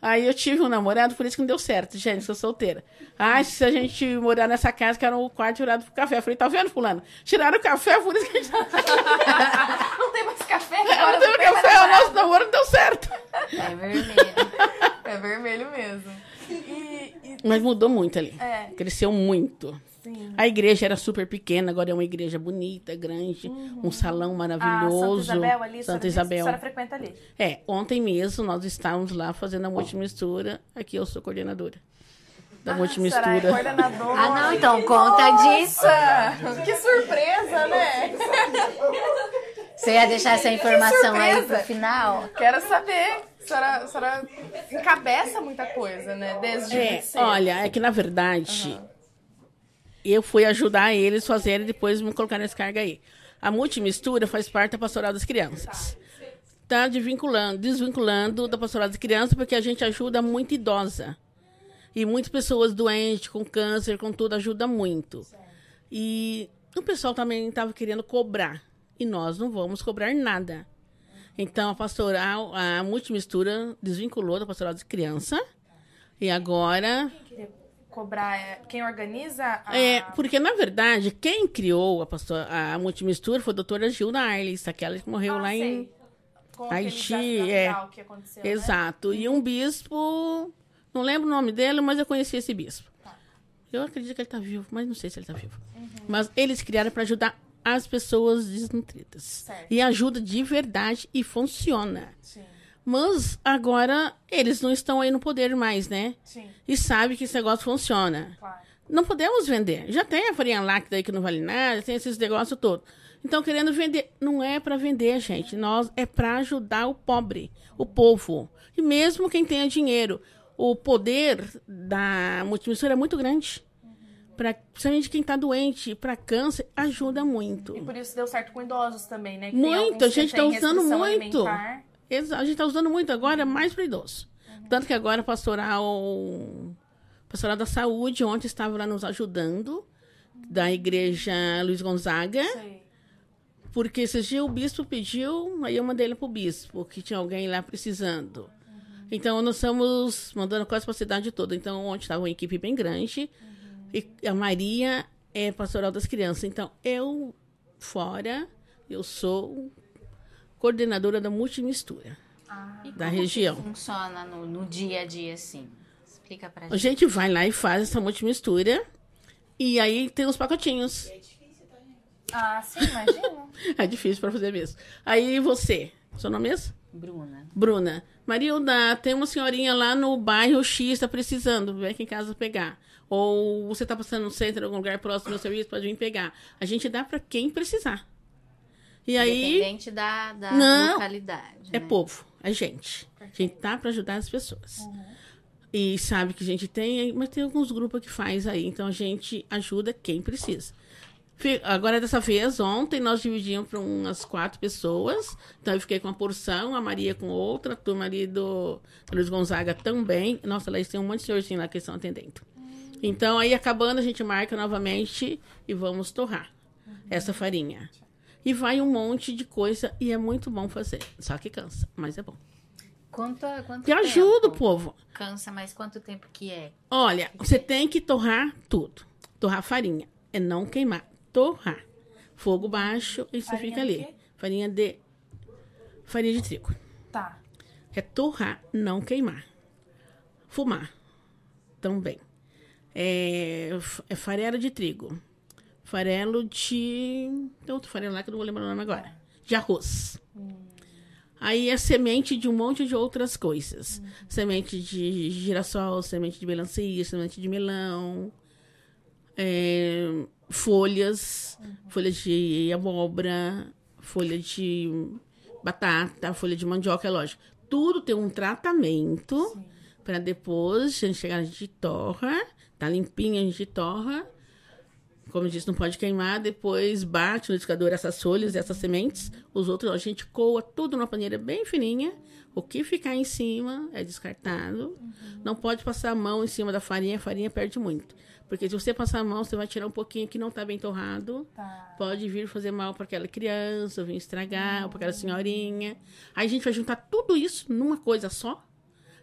Aí eu tive um namorado, por isso que não deu certo, gente, sou solteira. Ah, se a gente morar nessa casa, que era o quarto tirado pro café. Eu falei, tá vendo, fulano? Tiraram o café, por isso que a gente Não tem mais café agora. não tem mais café, o nosso namoro não deu certo. É vermelho. É vermelho mesmo. E, e- Mas mudou muito ali. É. Cresceu muito. A igreja era super pequena, agora é uma igreja bonita, grande, um salão maravilhoso. Santa Isabel ali, Santa que A Isabel. senhora frequenta ali. É, ontem mesmo nós estávamos lá fazendo a multimistura. Aqui eu sou coordenadora da A multimistura. senhora é coordenadora. Ah, não, então conta disso. Nossa, Que surpresa, né? Você ia deixar essa informação aí pro final? Quero saber. A senhora, a senhora encabeça muita coisa, né? Desde É, olha, é que na verdade eu fui ajudar eles fazerem e depois me colocar nesse cargo aí. A multimistura faz parte da pastoral das crianças. Tá desvinculando, desvinculando da pastoral das crianças porque a gente ajuda muito idosa. E muitas pessoas doentes, com câncer, com tudo, ajuda muito. E o pessoal também estava querendo cobrar. E nós não vamos cobrar nada. Então a pastoral, a multimistura desvinculou da pastoral das crianças. E agora Cobrar é quem organiza a... é, porque, na verdade, quem criou a, pastor, a multimistura foi a doutora Gilda Arles, aquela que morreu Ah, lá em. sei. Com aquele Haiti, é. que aconteceu, né? Exato. E um bispo, não lembro o nome dele, mas eu conheci esse bispo. Eu acredito que ele está vivo, mas não sei se ele está vivo. Uhum. Mas eles criaram para ajudar as pessoas desnutridas. Certo. E ajuda de verdade e funciona. Sim. Mas agora eles não estão aí no poder mais, né? Sim. E sabe que esse negócio funciona. Claro. Não podemos vender. Já tem a farinha láctea aí que não vale nada, tem esses negócios todos. Então, querendo vender. Não é para vender, gente. Nós é para ajudar o pobre, o povo. E mesmo quem tenha dinheiro. O poder da multimissora é muito grande. Pra, principalmente quem está doente, para câncer, ajuda muito. E por isso deu certo com idosos também, né? Que muito, a gente está usando muito. Exato, a gente está usando muito agora, mais para idosos. Uhum. Tanto que agora a pastoral, pastoral da saúde, ontem estava lá nos ajudando, da igreja Luiz Gonzaga. Sim. Porque esses dias o bispo pediu, aí eu mandei ele pro bispo, que tinha alguém lá precisando. Uhum. Então, nós estamos mandando quase para a cidade toda. Então, ontem estava uma equipe bem grande. Uhum. E a Maria é pastoral das crianças. Então, eu, fora, eu sou coordenadora da multimistura ah. da região. funciona no, no, dia a dia, assim? Explica pra gente. A gente vai lá e faz essa multimistura. E aí tem os pacotinhos. Ah, sim, imagina. é difícil para fazer mesmo. Aí você, seu nome é mesmo? Bruna. Bruna. Marilda, tem uma senhorinha lá no bairro X, está precisando, vem aqui em casa pegar. Ou você está passando no centro, em algum lugar próximo do serviço, pode vir pegar. A gente dá para quem precisar. E aí. Independente da, da não, localidade. É né? povo, é gente. A gente tá para ajudar as pessoas. Uhum. E sabe que a gente tem, mas tem alguns grupos que faz aí. Então a gente ajuda quem precisa. Agora, dessa vez, ontem, nós dividimos para umas quatro pessoas. Então, eu fiquei com uma porção, a Maria com outra, a turma ali do, do Luiz Gonzaga também. Nossa, lá tem um monte de senhorzinho lá que estão atendendo. Então, aí, acabando, a gente marca novamente e vamos torrar uhum. essa farinha. E vai um monte de coisa e é muito bom fazer. Só que cansa, mas é bom. Quanto, quanto Te ajuda o povo. Cansa, mas quanto tempo que é? Olha, você tem que torrar tudo. Torrar farinha. É não queimar torrar. Fogo baixo e você fica ali. Farinha de. Farinha de trigo. Tá. É torrar, não queimar. Fumar. Também. É, é farelo de trigo. Farelo de. Tem outro farelo lá que eu não vou lembrar o nome agora. De arroz. Hum. Aí é semente de um monte de outras coisas. Hum. Semente de girassol, semente de melancia, semente de melão. É, folhas, uhum. folha de abóbora, folha de batata, folha de mandioca, é lógico. Tudo tem um tratamento para depois a gente chegar, a gente torra, tá limpinha, a gente torra. Como eu disse, não pode queimar, depois bate no liquidificador essas folhas, essas sementes. Os outros, a gente coa tudo numa paneira bem fininha. O que ficar em cima é descartado. Uhum. Não pode passar a mão em cima da farinha, a farinha perde muito. Porque se você passar a mão, você vai tirar um pouquinho que não está bem torrado. Tá. Pode vir fazer mal para aquela criança, vir estragar, uhum. para aquela senhorinha. Aí a gente vai juntar tudo isso numa coisa só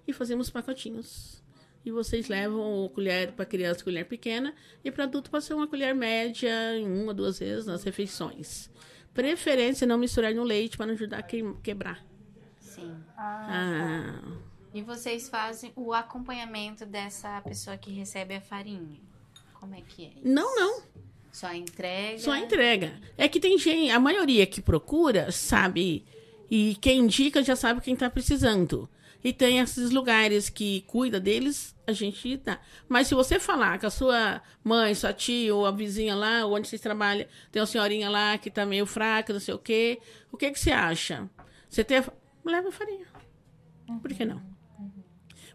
e fazemos pacotinhos. E vocês levam colher para criança, colher pequena, e para adulto pode ser uma colher média, uma, duas vezes nas refeições. Preferência não misturar no leite para não ajudar a quebrar. Sim. Ah, ah. E vocês fazem o acompanhamento dessa pessoa que recebe a farinha? Como é que é? Isso? Não, não. Só entrega? Só entrega. É que tem gente, a maioria que procura sabe, e quem indica já sabe quem está precisando. E tem esses lugares que cuida deles, a gente dá. Mas se você falar com a sua mãe, sua tia ou a vizinha lá, onde vocês trabalham, tem uma senhorinha lá que está meio fraca, não sei o quê, o que, que você acha? Você tem. Leva farinha. Por que não?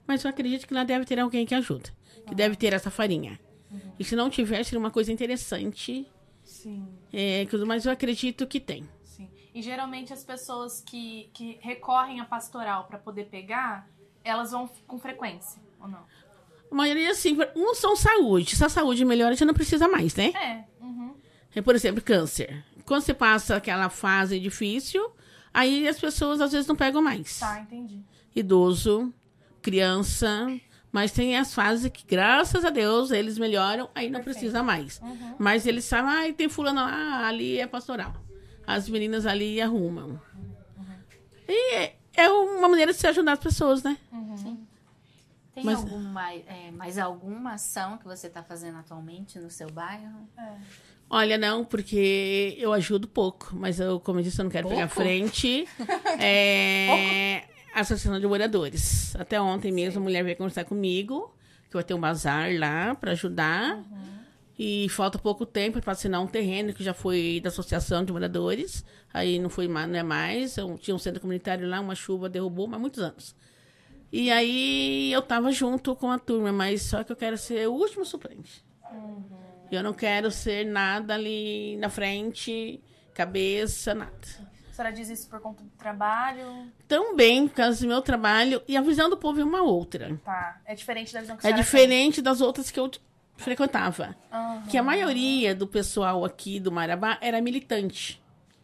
Mas eu acredito que lá deve ter alguém que ajuda. Que deve ter essa farinha. E se não tiver, seria uma coisa interessante. Sim. É, mas eu acredito que tem. E geralmente as pessoas que, que recorrem à pastoral para poder pegar, elas vão com frequência, ou não? A maioria, sim. Uns são saúde. Se a saúde melhora, já não precisa mais, né? É. Uhum. é. Por exemplo, câncer. Quando você passa aquela fase difícil, aí as pessoas às vezes não pegam mais. Tá, entendi. Idoso, criança, mas tem as fases que, graças a Deus, eles melhoram, aí não Perfeito. precisa mais. Uhum. Mas eles sabem, ah, tem fulano lá, ali é pastoral. As meninas ali arrumam. Uhum. E é uma maneira de se ajudar as pessoas, né? Uhum. Tem Mas- alguma, é, mais alguma ação que você está fazendo atualmente no seu bairro? É. Olha, não, porque eu ajudo pouco, mas eu, como eu disse, eu não quero pegar Pouco? frente. É, Associação de Moradores. Até ontem mesmo a mulher veio conversar comigo, que vai ter um bazar lá para ajudar. Uhum. E falta pouco tempo para assinar um terreno que já foi da Associação de Moradores. Aí não foi não é mais. Eu tinha um centro comunitário lá, uma chuva derrubou, mas muitos anos. E aí eu tava junto com a turma, mas só que eu quero ser o último suplente. Eu não quero ser nada ali na frente, cabeça, nada. A senhora diz isso por conta do trabalho? Também, por causa do meu trabalho, e a visão do povo é uma outra. Tá. É diferente da visão que a É diferente das outras que eu frequentava. Aham. Que a maioria do pessoal aqui do Marabá era militante.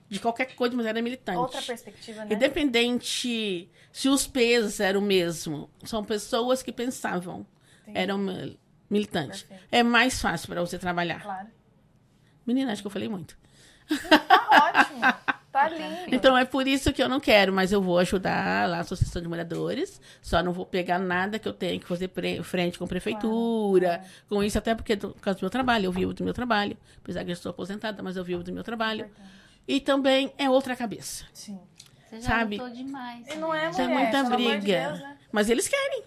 De qualquer coisa, mas era militante. Outra perspectiva, né? Independente se os pesos eram o mesmo, são pessoas que pensavam, Entendi. eram mi- militantes. Perfeito. É mais fácil para você trabalhar. Claro. Menina, acho que eu falei muito. Tá ótimo. Tá lindo. Então é por isso que eu não quero, mas eu vou ajudar lá a Associação de Moradores. Só não vou pegar nada que eu tenha que fazer pre- frente com a prefeitura, com isso, até porque do- por causa do meu trabalho, eu vivo do meu trabalho. Apesar que eu estou aposentada, mas eu vivo do meu trabalho. E também é outra cabeça. Sim. Você já Sabe? demais. E não é É né? mulher, muita pelo amor de briga. Deus, né? Mas eles querem.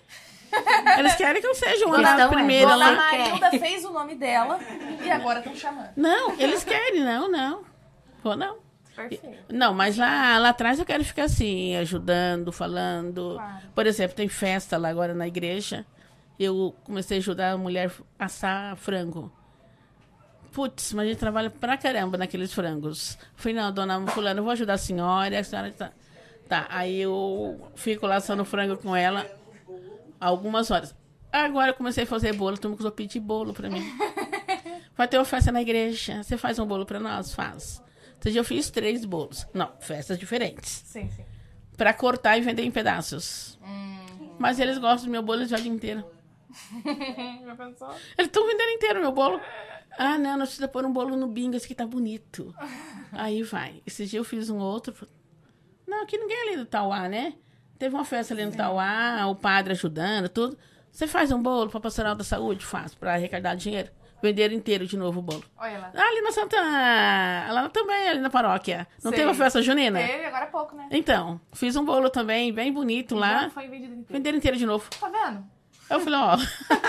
Eles querem que eu seja uma da é, primeira Dona lá. quer. Marilda fez o nome dela e agora estão chamando. Não, eles querem, não, não. Vou não. Perfeito. Não, mas lá, lá atrás eu quero ficar assim, ajudando, falando. Claro. Por exemplo, tem festa lá agora na igreja. Eu comecei a ajudar a mulher a assar frango. Putz, mas a gente trabalha pra caramba naqueles frangos. Falei, não, dona fulana, eu vou ajudar a senhora. A senhora tá... tá, aí eu fico lá assando frango com ela algumas horas. Agora eu comecei a fazer bolo, todo mundo começou a pedir bolo pra mim. Vai ter uma festa na igreja, você faz um bolo pra nós? Faz. Dia eu fiz três bolos. Não, festas diferentes. Sim, sim. Pra cortar e vender em pedaços. Mas eles gostam do meu bolo de inteiro. Já pensou? Eles estão vendendo inteiro meu bolo. Ah, não, nós precisamos pôr um bolo no bingo, esse aqui tá bonito. Aí vai. Esse dia eu fiz um outro. Não, aqui ninguém é ali do Tauá, né? Teve uma festa ali no Tauá, o padre ajudando, tudo. Você faz um bolo para pastoral da saúde? Faço, para arrecadar dinheiro. Vender inteiro de novo o bolo. Olha lá. Ah, ali na Santa. Lá também, ali na paróquia. Não Sei. teve uma festa junina? Teve agora há pouco, né? Então, fiz um bolo também, bem bonito lá. Já foi vendido inteiro. Venderam inteiro de novo. Tá vendo? Eu falei, ó.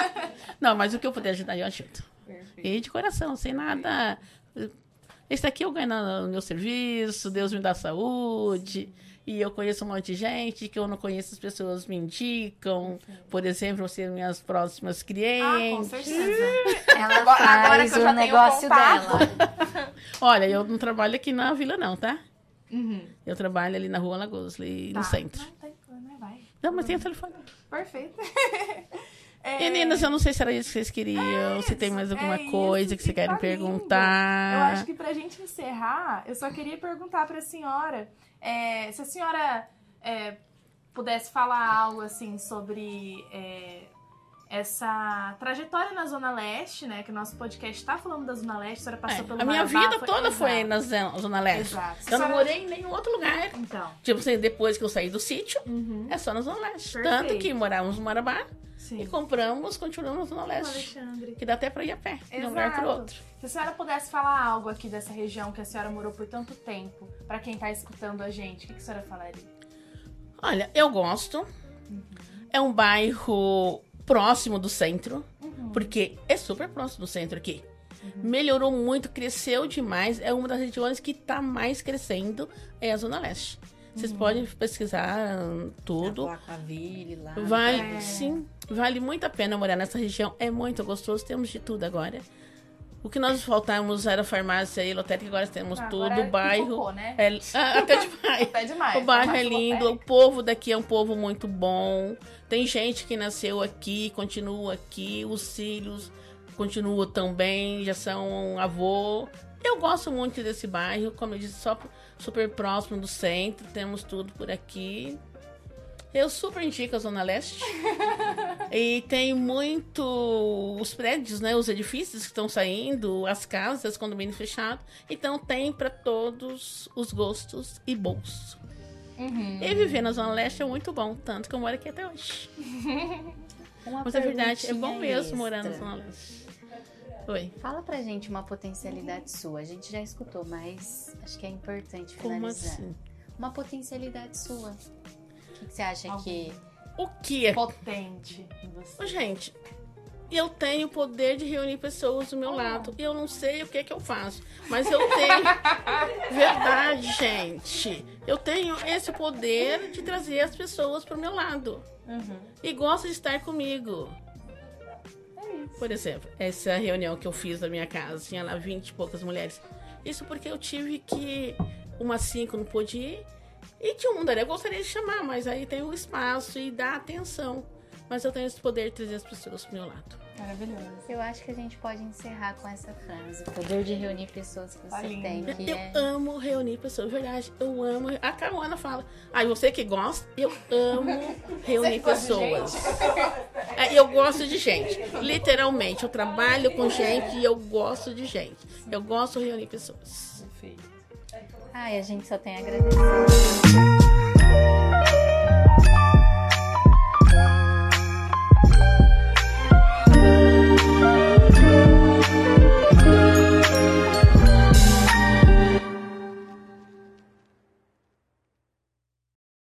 não, mas o que eu puder ajudar, eu ajudo. Perfeito. E de coração, sem nada. Esse aqui eu ganho no meu serviço, Deus me dá saúde. E eu conheço um monte de gente que eu não conheço, as pessoas me indicam. Por exemplo, você minhas próximas Ah, com clientes. certeza. Ela Agora- agora faz que eu o já tenho negócio contato. dela. Olha, eu não trabalho aqui na vila, não, tá? Uhum. Eu trabalho ali na rua Lagos, ali Tá. no centro. Não tem problema, vai. Não, mas tem o telefone. Perfeito. É, Meninas, eu não sei se era isso que vocês queriam, se tem mais alguma é coisa que vocês querem tá perguntar. Eu acho que pra gente encerrar, eu só queria perguntar pra senhora é, se a senhora é, pudesse falar algo assim sobre é, essa trajetória na Zona Leste, né? Que o nosso podcast tá falando da Zona Leste, a senhora passou É, pelo a minha Marabá, vida toda foi exato, na Zona Leste. Exato. Eu não senhora- morei em nenhum outro lugar. Então, Tipo assim, depois que eu saí do sítio, uhum. é só na Zona Leste. Perfeito. Tanto que morávamos no Marabá sim. e compramos, continuamos na Zona O Leste. Alexandre. Que dá até pra ir a pé, de um lugar pro Exato. outro. Se a senhora pudesse falar algo aqui dessa região que a senhora morou por tanto tempo, pra quem tá escutando a gente, o que, que a senhora falaria? Olha, eu gosto. É um bairro próximo do centro, Uhum. porque é super próximo do centro aqui. Melhorou muito, cresceu demais. É uma das regiões que tá mais crescendo, é a Zona Leste. Vocês podem pesquisar hum, tudo. A lá. Vale, É. sim, vale muito a pena morar nessa região. É muito gostoso, temos de tudo agora. O que nós faltamos era farmácia e lotérica, agora temos Ah, tudo. agora o bairro. né? É, ah, até demais. Até demais. O bairro é lindo, o povo daqui é um povo muito bom. Tem gente que nasceu aqui, continua aqui, os filhos continuam também, já são avô. Eu gosto muito desse bairro, como eu disse, só super próximo do centro, temos tudo por aqui. Eu super indico a Zona Leste. e tem muito os prédios, né? Os edifícios que estão saindo, as casas, condomínio fechado. Então tem para todos os gostos e bolsos. Uhum. E viver na Zona Leste é muito bom, tanto que eu moro aqui até hoje. Uma Mas é verdade, é bom mesmo morar no extra. Zona Leste. Oi. Fala pra gente uma potencialidade sua. A gente já escutou, mas acho que é importante Como finalizar. assim? Uma potencialidade sua. O que, que você acha que. O que é Potente em você. Gente, eu tenho o poder de reunir pessoas do meu Oh. lado. E eu não sei o que é que eu faço. Mas eu tenho. Verdade, gente. Eu tenho esse poder de trazer as pessoas pro meu lado. Uhum. E gosta de estar comigo. É isso. Por exemplo, essa reunião que eu fiz na minha casa, tinha lá 20 e poucas mulheres. Isso porque eu tive que. Umas cinco não pôde ir. E tinha daria, eu gostaria de chamar, mas aí tem o espaço e dá atenção. Mas eu tenho esse poder de trazer as pessoas pro meu lado. Maravilhoso. Eu acho que a gente pode encerrar com essa frase. O poder de reunir pessoas que você lindo. tem. Que Eu é... amo reunir pessoas, verdade. Eu amo. A Caruana fala. Ah, você que gosta, eu amo reunir Você gosta de pessoas. É, eu gosto de gente. Literalmente, eu trabalho com gente e eu gosto de gente. Eu gosto de reunir pessoas. Ai, a gente só tem a agradecer.